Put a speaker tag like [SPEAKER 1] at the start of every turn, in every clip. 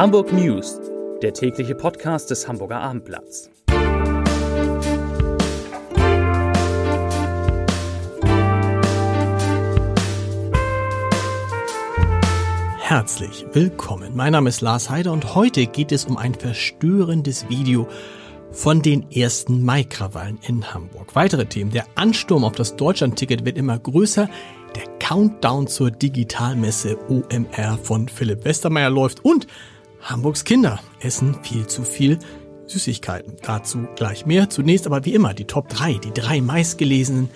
[SPEAKER 1] Hamburg News, der tägliche Podcast des Hamburger Abendblatts.
[SPEAKER 2] Herzlich willkommen. Mein Name ist Lars Heider und heute geht es um ein verstörendes Video von den ersten Mai-Krawallen in Hamburg. Weitere Themen. Der Ansturm auf das Deutschlandticket wird immer größer. Der Countdown zur Digitalmesse OMR von Philipp Westermeier läuft und Hamburgs Kinder essen viel zu viel Süßigkeiten. Dazu gleich mehr. Zunächst aber wie immer die Top 3, die drei meistgelesenen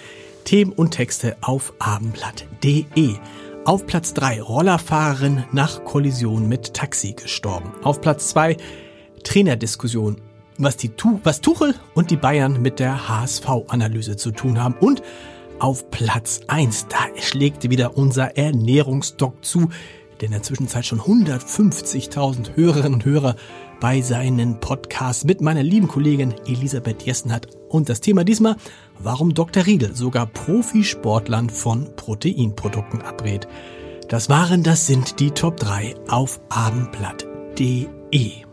[SPEAKER 2] Themen und Texte auf abendblatt.de. Auf Platz 3 Rollerfahrerin nach Kollision mit Taxi gestorben. Auf Platz 2 Trainerdiskussion, was, die tu was Tuchel und die Bayern mit der HSV-Analyse zu tun haben. Und auf Platz 1, da schlägt wieder unser Ernährungsdoc zu, der in der Zwischenzeit schon 150.000 Hörerinnen und Hörer bei seinen Podcasts mit meiner lieben Kollegin Elisabeth Jessen hat. Und das Thema diesmal, warum Dr. Riedel sogar Profisportlern von Proteinprodukten abrät. Das waren, das sind die Top 3 auf abendblatt.de.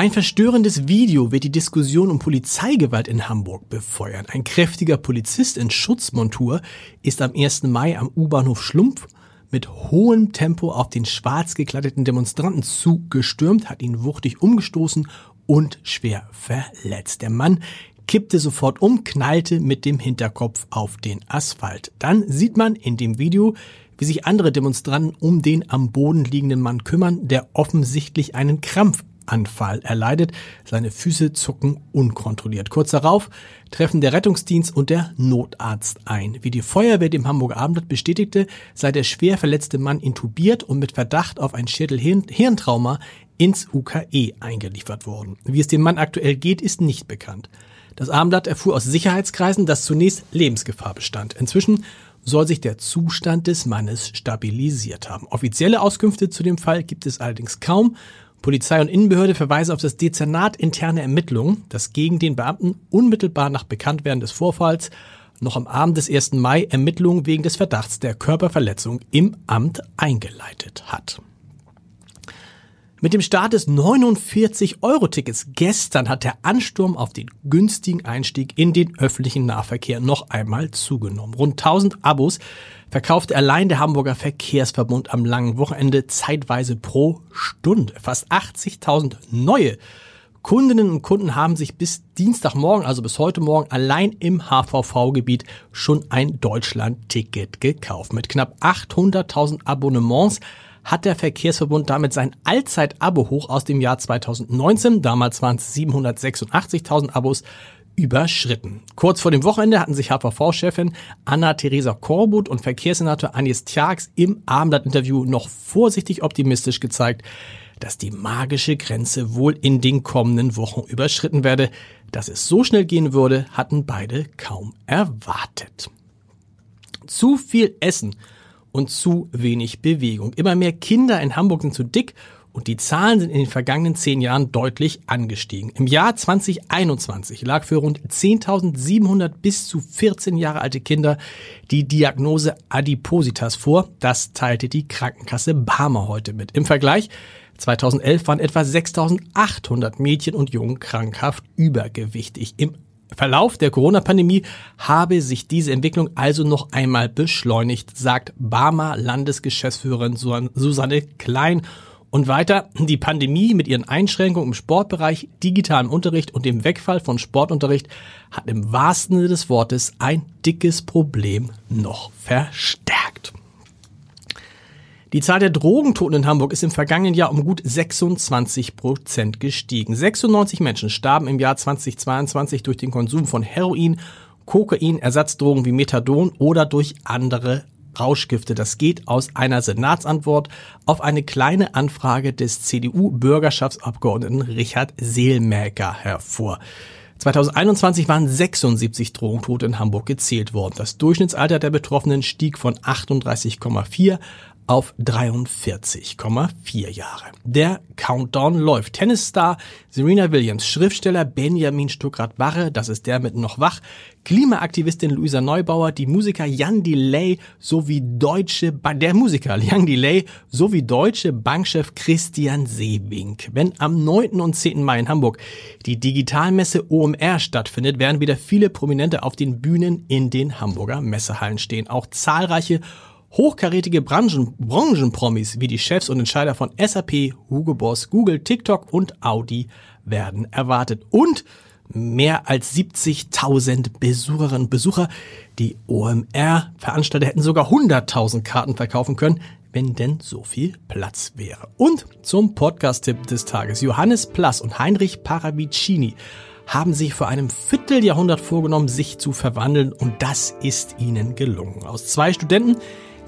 [SPEAKER 2] Ein verstörendes Video wird die Diskussion um Polizeigewalt in Hamburg befeuern. Ein kräftiger Polizist in Schutzmontur ist am 1. Mai am U-Bahnhof Schlumpf mit hohem Tempo auf den schwarz gekleideten Demonstranten zugestürmt, hat ihn wuchtig umgestoßen und schwer verletzt. Der Mann kippte sofort um, knallte mit dem Hinterkopf auf den Asphalt. Dann sieht man in dem Video, wie sich andere Demonstranten um den am Boden liegenden Mann kümmern, der offensichtlich einen Krampf Anfall erleidet. Seine Füße zucken unkontrolliert. Kurz darauf treffen der Rettungsdienst und der Notarzt ein. Wie die Feuerwehr dem Hamburger Abendblatt bestätigte, sei der schwer verletzte Mann intubiert und mit Verdacht auf ein Schädelhirntrauma ins UKE eingeliefert worden. Wie es dem Mann aktuell geht, ist nicht bekannt. Das Abendblatt erfuhr aus Sicherheitskreisen, dass zunächst Lebensgefahr bestand. Inzwischen soll sich der Zustand des Mannes stabilisiert haben. Offizielle Auskünfte zu dem Fall gibt es allerdings kaum Polizei und Innenbehörde verweisen auf das Dezernat interne Ermittlungen, das gegen den Beamten unmittelbar nach Bekanntwerden des Vorfalls noch am Abend des 1. Mai Ermittlungen wegen des Verdachts der Körperverletzung im Amt eingeleitet hat. Mit dem Start des 49-Euro-Tickets gestern hat der Ansturm auf den günstigen Einstieg in den öffentlichen Nahverkehr noch einmal zugenommen. Rund 1000 Abos verkaufte allein der Hamburger Verkehrsverbund am langen Wochenende zeitweise pro Stunde. Fast 80.000 neue Kundinnen und Kunden haben sich bis Dienstagmorgen, also bis heute Morgen, allein im HVV-Gebiet schon ein Deutschland-Ticket gekauft. Mit knapp 800.000 Abonnements hat der Verkehrsverbund damit sein Allzeit-Abo hoch aus dem Jahr 2019, damals waren es 786.000 Abos, überschritten. Kurz vor dem Wochenende hatten sich HVV-Chefin Anna-Theresa Korbut und Verkehrssenator Agnes Tjax im Abendblatt-Interview noch vorsichtig optimistisch gezeigt, dass die magische Grenze wohl in den kommenden Wochen überschritten werde. Dass es so schnell gehen würde, hatten beide kaum erwartet. Zu viel Essen und zu wenig Bewegung. Immer mehr Kinder in Hamburg sind zu dick und die Zahlen sind in den vergangenen zehn Jahren deutlich angestiegen. Im Jahr 2021 lag für rund 10.700 bis zu 14 Jahre alte Kinder die Diagnose Adipositas vor. Das teilte die Krankenkasse Barmer heute mit. Im Vergleich 2011 waren etwa 6.800 Mädchen und Jungen krankhaft übergewichtig. Im Verlauf der Corona-Pandemie habe sich diese Entwicklung also noch einmal beschleunigt, sagt Barmer Landesgeschäftsführerin Susanne Klein. Und weiter, die Pandemie mit ihren Einschränkungen im Sportbereich, digitalem Unterricht und dem Wegfall von Sportunterricht hat im wahrsten Sinne des Wortes ein dickes Problem noch verstärkt. Die Zahl der Drogentoten in Hamburg ist im vergangenen Jahr um gut 26 Prozent gestiegen. 96 Menschen starben im Jahr 2022 durch den Konsum von Heroin, Kokain, Ersatzdrogen wie Methadon oder durch andere Rauschgifte. Das geht aus einer Senatsantwort auf eine kleine Anfrage des CDU-Bürgerschaftsabgeordneten Richard Seelmäker hervor. 2021 waren 76 Drogentote in Hamburg gezählt worden. Das Durchschnittsalter der Betroffenen stieg von 38,4 auf 43,4 Jahre. Der Countdown läuft. Tennisstar Serena Williams, Schriftsteller Benjamin Stuckrad-Barre, das ist der mit noch wach, Klimaaktivistin Luisa Neubauer, die Musiker Jan Delay sowie deutsche, ba der Musiker Jan Delay sowie deutsche Bankchef Christian Seebink. Wenn am 9. und 10. Mai in Hamburg die Digitalmesse OMR stattfindet, werden wieder viele Prominente auf den Bühnen in den Hamburger Messehallen stehen. Auch zahlreiche hochkarätige Branchen, Branchenpromis wie die Chefs und Entscheider von SAP, Hugo Boss, Google, TikTok und Audi werden erwartet. Und mehr als 70.000 Besucherinnen und Besucher. Die OMR-Veranstalter hätten sogar 100.000 Karten verkaufen können, wenn denn so viel Platz wäre. Und zum Podcast-Tipp des Tages. Johannes Plass und Heinrich Paravicini haben sich vor einem Vierteljahrhundert vorgenommen, sich zu verwandeln und das ist ihnen gelungen. Aus zwei Studenten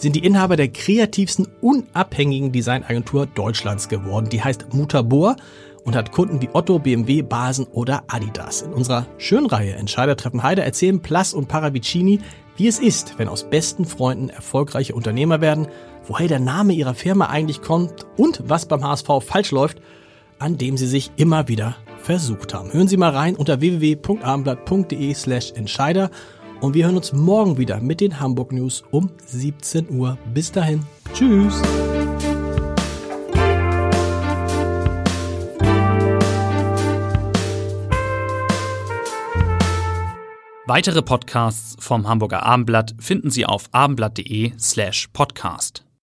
[SPEAKER 2] sind die Inhaber der kreativsten unabhängigen Designagentur Deutschlands geworden. Die heißt Mutabor und hat Kunden wie Otto, BMW, Basen oder Adidas. In unserer Schönreihe Entscheider treffen Heide erzählen Plass und Paravicini, wie es ist, wenn aus besten Freunden erfolgreiche Unternehmer werden, woher der Name ihrer Firma eigentlich kommt und was beim HSV falsch läuft, an dem sie sich immer wieder versucht haben. Hören Sie mal rein unter www.abendblatt.de slash Entscheider und wir hören uns morgen wieder mit den Hamburg News um 17 Uhr. Bis dahin. Tschüss.
[SPEAKER 1] Weitere Podcasts vom Hamburger Abendblatt finden Sie auf abendblatt.de slash podcast.